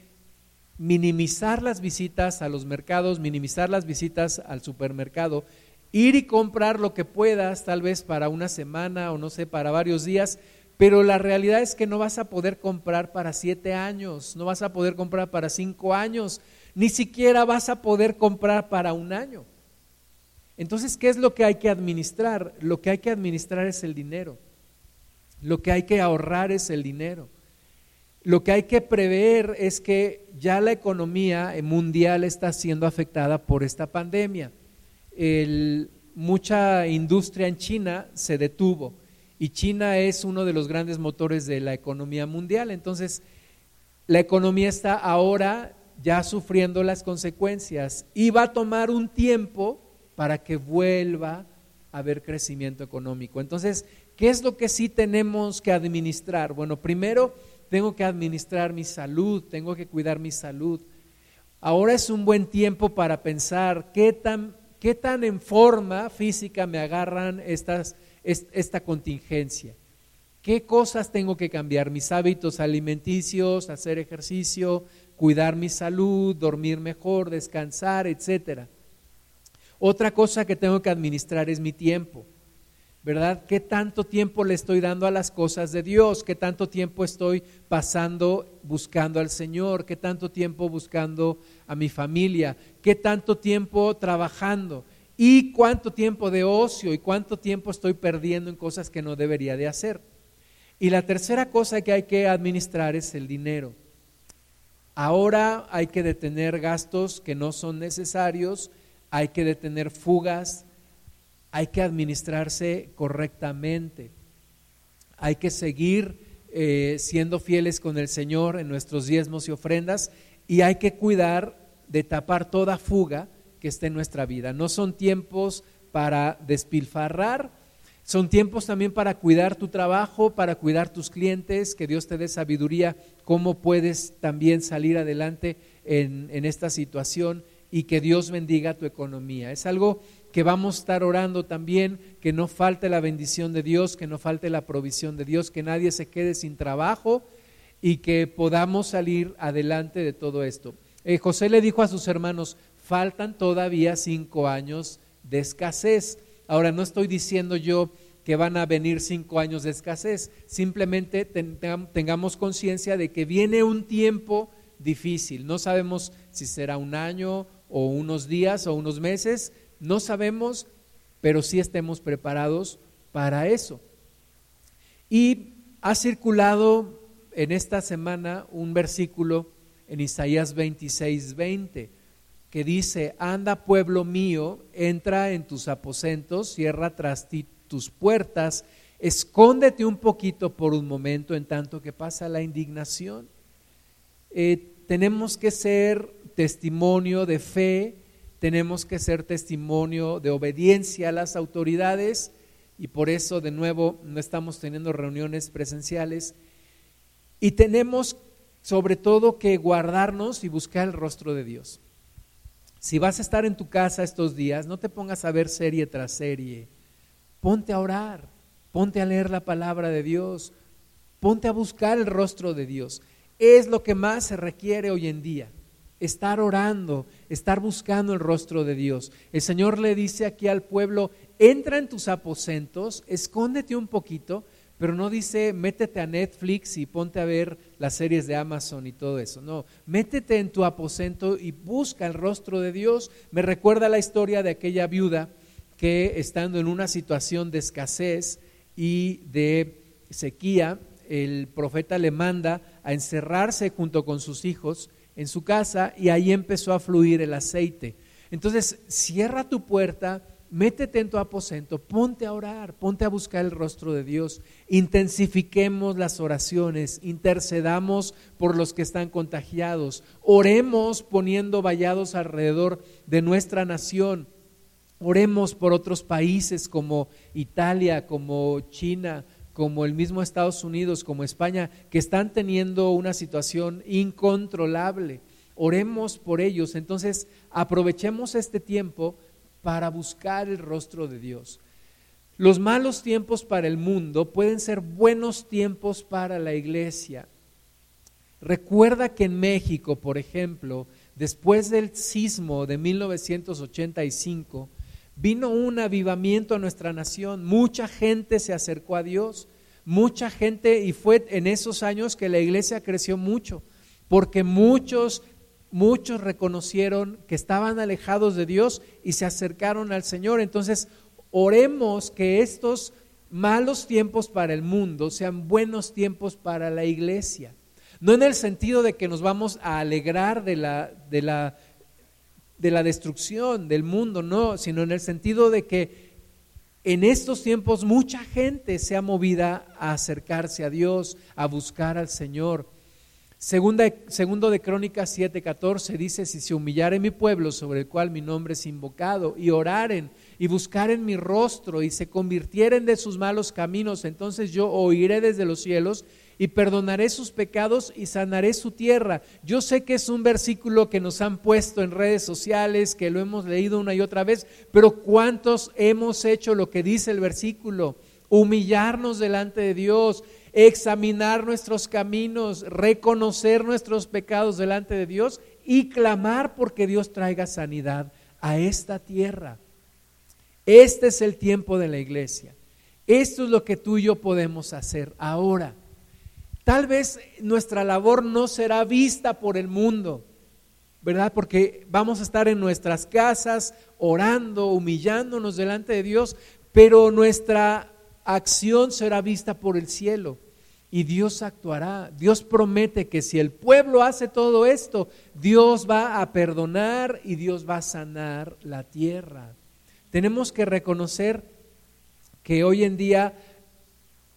minimizar las visitas a los mercados, minimizar las visitas al supermercado, ir y comprar lo que puedas, tal vez para una semana o no sé, para varios días, pero la realidad es que no vas a poder comprar para siete años, no vas a poder comprar para cinco años, ni siquiera vas a poder comprar para un año. Entonces, ¿qué es lo que hay que administrar? Lo que hay que administrar es el dinero. Lo que hay que ahorrar es el dinero. Lo que hay que prever es que ya la economía mundial está siendo afectada por esta pandemia. mucha industria en China se detuvo y China es uno de los grandes motores de la economía mundial. Entonces, la economía está ahora ya sufriendo las consecuencias y va a tomar un tiempo para que vuelva a haber crecimiento económico. Entonces, ¿qué es lo que sí tenemos que administrar? Bueno, primero tengo que administrar mi salud, tengo que cuidar mi salud. Ahora es un buen tiempo para pensar qué tan, qué tan en forma física me agarran esta contingencia. ¿Qué cosas tengo que cambiar? Mis hábitos alimenticios, hacer ejercicio, cuidar mi salud, dormir mejor, descansar, etcétera. Otra cosa que tengo que administrar es mi tiempo. ¿verdad? ¿Qué tanto tiempo le estoy dando a las cosas de Dios? ¿Qué tanto tiempo estoy pasando buscando al Señor? ¿Qué tanto tiempo buscando a mi familia? ¿Qué tanto tiempo trabajando? ¿Y cuánto tiempo de ocio? ¿Y cuánto tiempo estoy perdiendo en cosas que no debería de hacer? Y la tercera cosa que hay que administrar es el dinero. Ahora hay que detener gastos que no son necesarios, hay que detener fugas, hay que administrarse correctamente, hay que seguir eh, siendo fieles con el Señor en nuestros diezmos y ofrendas y hay que cuidar de tapar toda fuga que esté en nuestra vida. No son tiempos para despilfarrar, son tiempos también para cuidar tu trabajo, para cuidar tus clientes, que Dios te dé sabiduría, cómo puedes también salir adelante en, esta situación y que Dios bendiga tu economía. Es algo que vamos a estar orando también, que no falte la bendición de Dios, que no falte la provisión de Dios, que nadie se quede sin trabajo y que podamos salir adelante de todo esto. Eh, José le dijo a sus hermanos, faltan todavía cinco años de escasez. Ahora, no estoy diciendo yo que van a venir cinco años de escasez, simplemente tengamos conciencia de que viene un tiempo difícil. No sabemos si será un año o unos días o unos meses, no sabemos, pero sí estemos preparados para eso. Y ha circulado en esta semana un versículo en Isaías 26, 20, que dice, anda pueblo mío, entra en tus aposentos, cierra tras ti tus puertas, escóndete un poquito por un momento en tanto que pasa la indignación. Eh, tenemos que ser testimonio de fe tenemos que ser testimonio de obediencia a las autoridades y por eso de nuevo no estamos teniendo reuniones presenciales y tenemos sobre todo que guardarnos y buscar el rostro de Dios. Si vas a estar en tu casa estos días, no te pongas a ver serie tras serie. Ponte a orar, ponte a leer la palabra de Dios, ponte a buscar el rostro de Dios. Es lo que más se requiere hoy en día estar orando, estar buscando el rostro de Dios. El Señor le dice aquí al pueblo, entra en tus aposentos, escóndete un poquito, pero no dice métete a Netflix y ponte a ver las series de Amazon y todo eso. No, métete en tu aposento y busca el rostro de Dios. Me recuerda la historia de aquella viuda que estando en una situación de escasez y de sequía, el profeta le manda a encerrarse junto con sus hijos en su casa y ahí empezó a fluir el aceite. Entonces, cierra tu puerta, métete en tu aposento, ponte a orar, ponte a buscar el rostro de Dios, intensifiquemos las oraciones, intercedamos por los que están contagiados, oremos poniendo vallados alrededor de nuestra nación, oremos por otros países como Italia, como China, como el mismo Estados Unidos, como España, que están teniendo una situación incontrolable. Oremos por ellos. Entonces, aprovechemos este tiempo para buscar el rostro de Dios. Los malos tiempos para el mundo pueden ser buenos tiempos para la iglesia. Recuerda que en México, por ejemplo, después del sismo de 1985, vino un avivamiento a nuestra nación, mucha gente se acercó a Dios, mucha gente, y fue en esos años que la iglesia creció mucho, porque muchos, muchos reconocieron que estaban alejados de Dios y se acercaron al Señor. Entonces, oremos que estos malos tiempos para el mundo sean buenos tiempos para la iglesia. No en el sentido de que nos vamos a alegrar de la, de la de la destrucción del mundo, no, sino en el sentido de que en estos tiempos mucha gente se ha movida a acercarse a Dios, a buscar al Señor. Segunda, segundo de Crónicas 7:14 dice, si se humillare mi pueblo sobre el cual mi nombre es invocado, y oraren y buscaren mi rostro y se convirtieren de sus malos caminos, entonces yo oiré desde los cielos y perdonaré sus pecados y sanaré su tierra. Yo sé que es un versículo que nos han puesto en redes sociales, que lo hemos leído una y otra vez, pero ¿cuántos hemos hecho lo que dice el versículo? Humillarnos delante de Dios, examinar nuestros caminos, reconocer nuestros pecados delante de Dios y clamar porque Dios traiga sanidad a esta tierra. Este es el tiempo de la iglesia. Esto es lo que tú y yo podemos hacer ahora. Tal vez nuestra labor no será vista por el mundo, ¿verdad? Porque vamos a estar en nuestras casas orando, humillándonos delante de Dios, pero nuestra acción será vista por el cielo y Dios actuará. Dios promete que si el pueblo hace todo esto, Dios va a perdonar y Dios va a sanar la tierra. Tenemos que reconocer que hoy en día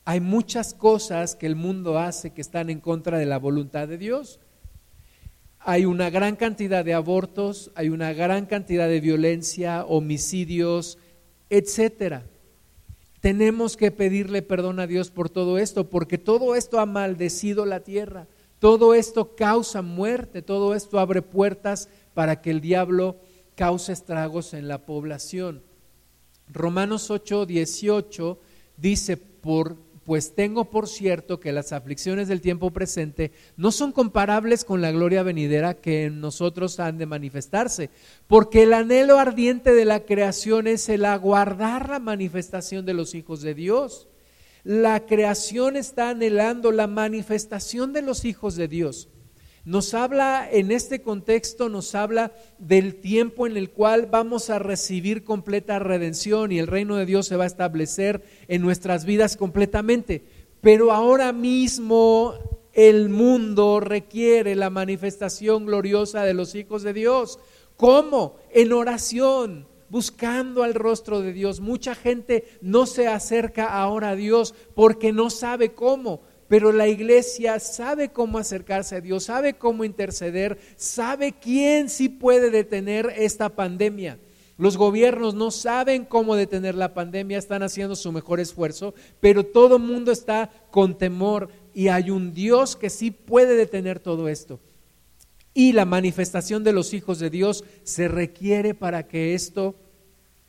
hay muchas cosas que el mundo hace que están en contra de la voluntad de Dios. Hay una gran cantidad de abortos, hay una gran cantidad de violencia, homicidios, etcétera. Tenemos que pedirle perdón a Dios por todo esto, porque todo esto ha maldecido la tierra, todo esto causa muerte, todo esto abre puertas para que el diablo cause estragos en la población. Romanos 8, 18 dice, por pues tengo por cierto que las aflicciones del tiempo presente no son comparables con la gloria venidera que en nosotros han de manifestarse, porque el anhelo ardiente de la creación es el aguardar la manifestación de los hijos de Dios. La creación está anhelando la manifestación de los hijos de Dios. Nos habla, en este contexto, nos habla del tiempo en el cual vamos a recibir completa redención y el reino de Dios se va a establecer en nuestras vidas completamente. Pero ahora mismo el mundo requiere la manifestación gloriosa de los hijos de Dios. ¿Cómo? En oración, buscando al rostro de Dios. Mucha gente no se acerca ahora a Dios porque no sabe cómo pero la iglesia sabe cómo acercarse a Dios, sabe cómo interceder, sabe quién sí puede detener esta pandemia. Los gobiernos no saben cómo detener la pandemia, están haciendo su mejor esfuerzo, pero todo el mundo está con temor y hay un Dios que sí puede detener todo esto. Y la manifestación de los hijos de Dios se requiere para que esto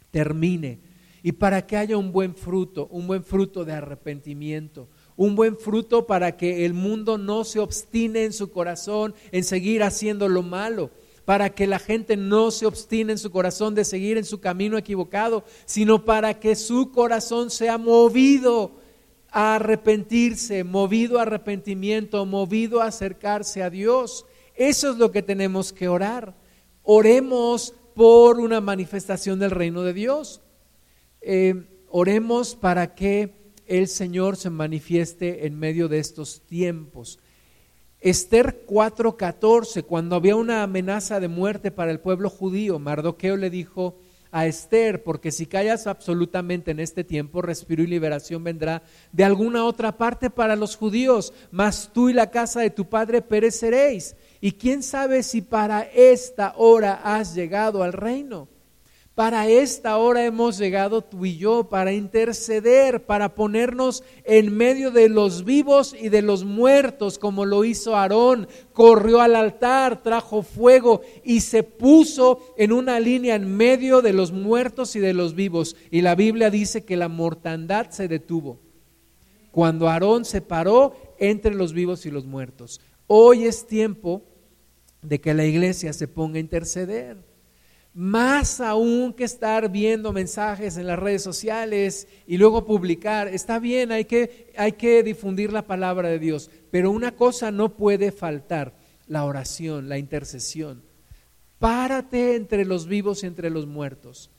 termine y para que haya un buen fruto, un buen fruto de arrepentimiento, un buen fruto para que el mundo no se obstine en su corazón en seguir haciendo lo malo, para que la gente no se obstine en su corazón de seguir en su camino equivocado, sino para que su corazón sea movido a arrepentirse, movido a arrepentimiento, movido a acercarse a Dios. Eso es lo que tenemos que orar. Oremos por una manifestación del reino de Dios. Eh, oremos para que el Señor se manifieste en medio de estos tiempos. Esther 4:14, cuando había una amenaza de muerte para el pueblo judío, Mardoqueo le dijo a Esther, porque si callas absolutamente en este tiempo, respiro y liberación vendrá de alguna otra parte para los judíos, mas tú y la casa de tu padre pereceréis. Y quién sabe si para esta hora has llegado al reino. Para esta hora hemos llegado tú y yo, para interceder, para ponernos en medio de los vivos y de los muertos, como lo hizo Aarón. Corrió al altar, trajo fuego y se puso en una línea en medio de los muertos y de los vivos. Y la Biblia dice que la mortandad se detuvo. Cuando Aarón se paró entre los vivos y los muertos. Hoy es tiempo de que la iglesia se ponga a interceder más aún que estar viendo mensajes en las redes sociales y luego publicar. Está bien, hay que, hay que difundir la palabra de Dios, pero una cosa no puede faltar, la oración, la intercesión. Párate entre los vivos y entre los muertos.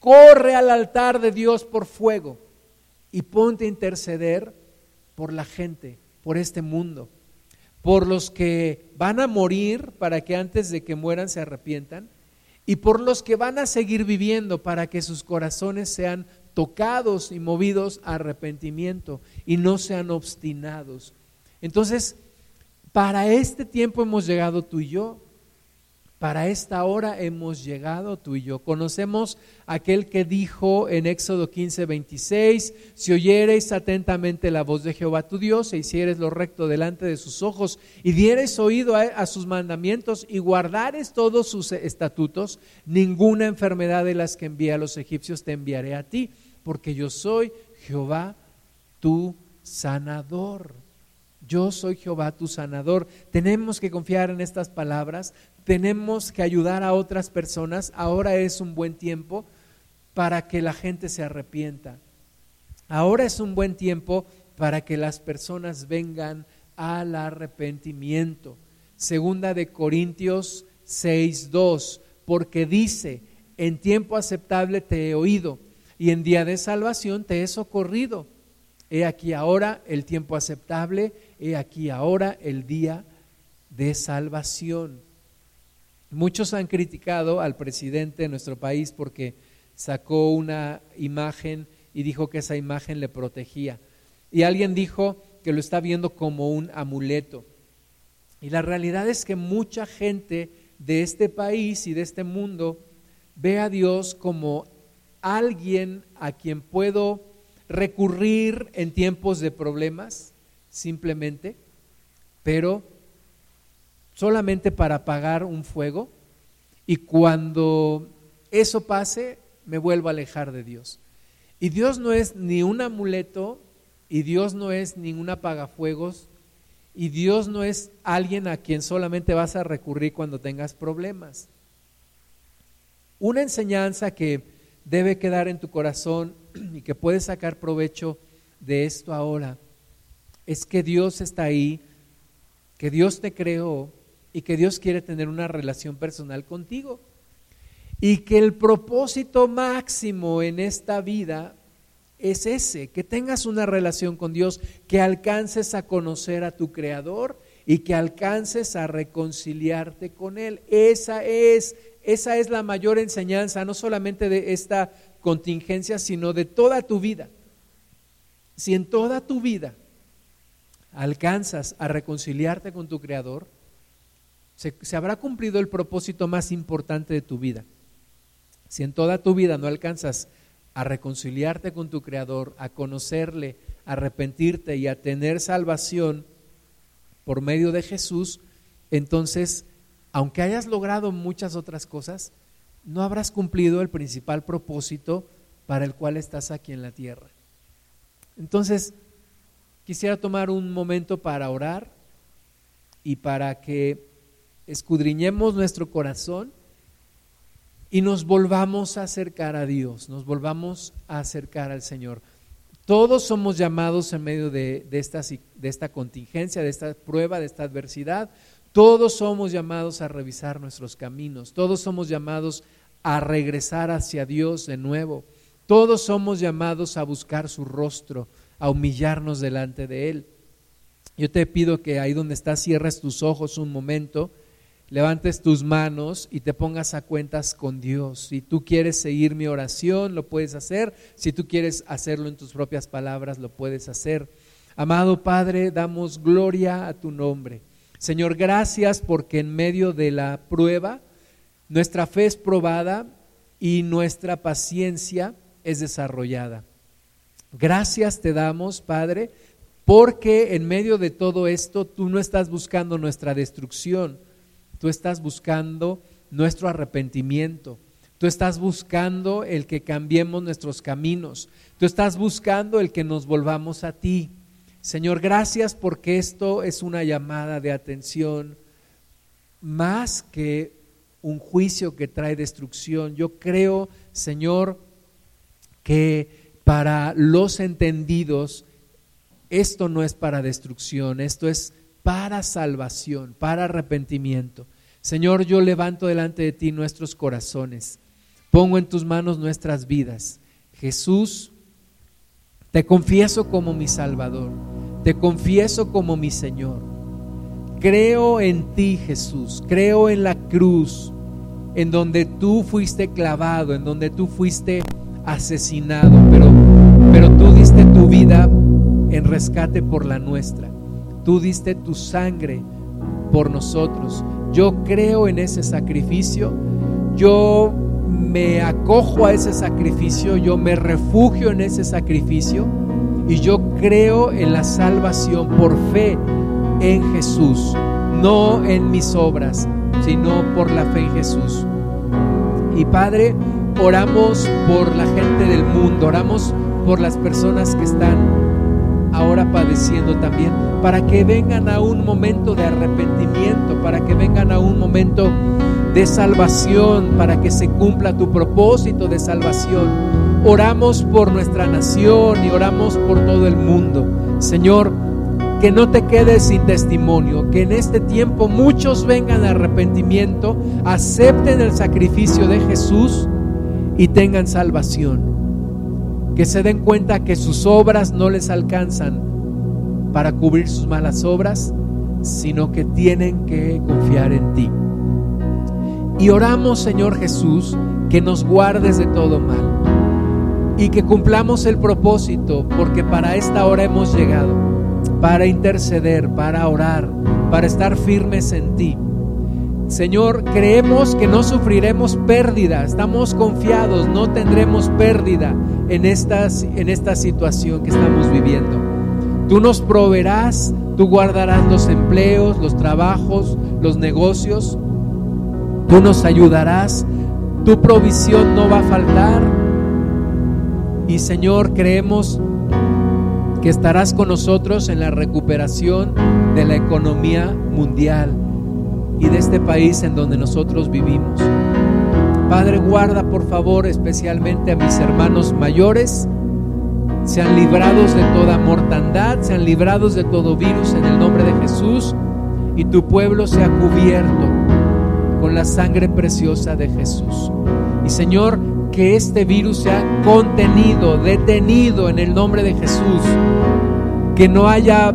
Corre al altar de Dios por fuego y ponte a interceder por la gente, por este mundo, por los que van a morir para que antes de que mueran se arrepientan y por los que van a seguir viviendo para que sus corazones sean tocados y movidos a arrepentimiento y no sean obstinados. Entonces, para este tiempo hemos llegado tú y yo. Para esta hora hemos llegado tú y yo. Conocemos aquel que dijo en Éxodo 15, 26, si oyereis atentamente la voz de Jehová tu Dios e hicieres lo recto delante de sus ojos y diereis oído a, a sus mandamientos y guardares todos sus estatutos, ninguna enfermedad de las que envía a los egipcios te enviaré a ti, porque yo soy Jehová tu sanador. Yo soy Jehová tu sanador. Tenemos que confiar en estas palabras, tenemos que ayudar a otras personas. Ahora es un buen tiempo para que la gente se arrepienta. Ahora es un buen tiempo para que las personas vengan al arrepentimiento. Segunda de Corintios 6:2, porque dice, en tiempo aceptable te he oído y en día de salvación te he socorrido. He aquí ahora el tiempo aceptable, he aquí ahora el día de salvación. Muchos han criticado al presidente de nuestro país porque sacó una imagen y dijo que esa imagen le protegía. Y alguien dijo que lo está viendo como un amuleto. Y la realidad es que mucha gente de este país y de este mundo ve a Dios como alguien a quien puedo recurrir en tiempos de problemas, simplemente, pero solamente para apagar un fuego y cuando eso pase me vuelvo a alejar de Dios. Y Dios no es ni un amuleto y Dios no es ni un apagafuegos y Dios no es alguien a quien solamente vas a recurrir cuando tengas problemas. Una enseñanza que debe quedar en tu corazón <clears throat> y que puedes sacar provecho de esto ahora es que Dios está ahí, que Dios te creó y que Dios quiere tener una relación personal contigo. Y que el propósito máximo en esta vida es ese, que tengas una relación con Dios, que alcances a conocer a tu Creador y que alcances a reconciliarte con Él. Esa es, esa es la mayor enseñanza, no solamente de esta contingencia, sino de toda tu vida. Si en toda tu vida alcanzas a reconciliarte con tu Creador, se, habrá cumplido el propósito más importante de tu vida. Si en toda tu vida no alcanzas a reconciliarte con tu Creador, a conocerle, a arrepentirte y a tener salvación por medio de Jesús, entonces, aunque hayas logrado muchas otras cosas, no habrás cumplido el principal propósito para el cual estás aquí en la tierra. Entonces, quisiera tomar un momento para orar y para que escudriñemos nuestro corazón y nos volvamos a acercar a Dios, nos volvamos a acercar al Señor. Todos somos llamados en medio de, esta, contingencia, de esta prueba, de esta adversidad. Todos somos llamados a revisar nuestros caminos. Todos somos llamados a regresar hacia Dios de nuevo. Todos somos llamados a buscar su rostro, a humillarnos delante de Él. Yo te pido que ahí donde estás cierres tus ojos un momento levantes tus manos y te pongas a cuentas con Dios. Si tú quieres seguir mi oración, lo puedes hacer. Si tú quieres hacerlo en tus propias palabras, lo puedes hacer. Amado Padre, damos gloria a tu nombre. Señor, gracias porque en medio de la prueba, nuestra fe es probada y nuestra paciencia es desarrollada. Gracias te damos, Padre, porque en medio de todo esto tú no estás buscando nuestra destrucción, Tú estás buscando nuestro arrepentimiento. Tú estás buscando el que cambiemos nuestros caminos. Tú estás buscando el que nos volvamos a ti. Señor, gracias porque esto es una llamada de atención más que un juicio que trae destrucción. Yo creo, Señor, que para los entendidos esto no es para destrucción, esto es para salvación, para arrepentimiento. Señor, yo levanto delante de ti nuestros corazones, pongo en tus manos nuestras vidas. Jesús, te confieso como mi Salvador, te confieso como mi Señor. Creo en ti, Jesús, creo en la cruz, en donde tú fuiste clavado, en donde tú fuiste asesinado, pero, en rescate por la nuestra. Tú diste tu sangre por nosotros. Yo creo en ese sacrificio. Yo me acojo a ese sacrificio. Yo me refugio en ese sacrificio. Y yo creo en la salvación por fe en Jesús. No en mis obras, sino por la fe en Jesús. Y Padre, oramos por la gente del mundo. Oramos por las personas que están ahora padeciendo también, para que vengan a un momento de arrepentimiento, para que vengan a un momento de salvación, para que se cumpla tu propósito de salvación. oramos por nuestra nación y oramos por todo el mundo. Señor, que no te quedes sin testimonio, que en este tiempo muchos vengan a arrepentimiento, acepten el sacrificio de Jesús y tengan salvación. Que se den cuenta que sus obras no les alcanzan para cubrir sus malas obras, sino que tienen que confiar en ti. Y oramos, Señor Jesús, que nos guardes de todo mal y que cumplamos el propósito, porque para esta hora hemos llegado, para interceder, para orar, para estar firmes en ti. Señor, creemos que no sufriremos pérdida, estamos confiados, no tendremos pérdida en, en esta situación que estamos viviendo. Tú nos proveerás, tú guardarás los empleos, los trabajos, los negocios, tú nos ayudarás, tu provisión no va a faltar. Y Señor, creemos que estarás con nosotros en la recuperación de la economía mundial y de este país en donde nosotros vivimos. Padre, guarda por favor especialmente a mis hermanos mayores, sean librados de toda mortandad, sean librados de todo virus en el nombre de Jesús y tu pueblo sea cubierto con la sangre preciosa de Jesús. Y Señor, que este virus sea contenido, detenido en el nombre de Jesús, que no haya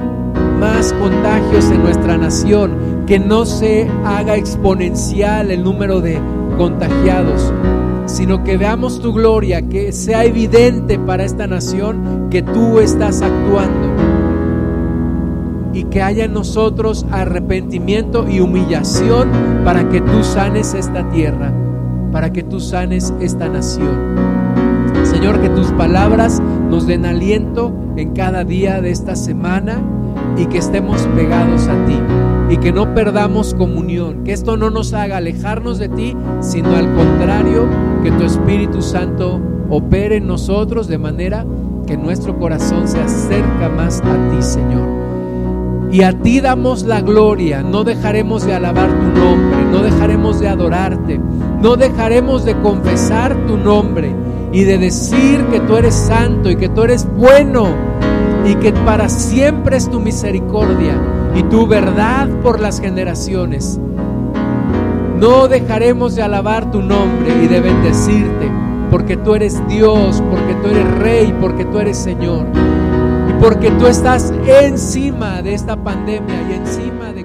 más contagios en nuestra nación, que no se haga exponencial el número de contagiados, sino que veamos tu gloria, que sea evidente para esta nación que tú estás actuando y que haya en nosotros arrepentimiento y humillación para que tú sanes esta tierra, para que tú sanes esta nación. Señor, que tus palabras nos den aliento en cada día de esta semana y que estemos pegados a ti y que no perdamos comunión, que esto no nos haga alejarnos de ti, sino al contrario, que tu Espíritu Santo opere en nosotros de manera que nuestro corazón se acerca más a ti, Señor. Y a ti damos la gloria, no dejaremos de alabar tu nombre, no dejaremos de adorarte, no dejaremos de confesar tu nombre y de decir que tú eres santo y que tú eres bueno y que para siempre es tu misericordia y tu verdad por las generaciones. No dejaremos de alabar tu nombre y de bendecirte, porque tú eres Dios, porque tú eres Rey, porque tú eres Señor, y porque tú estás encima de esta pandemia y encima de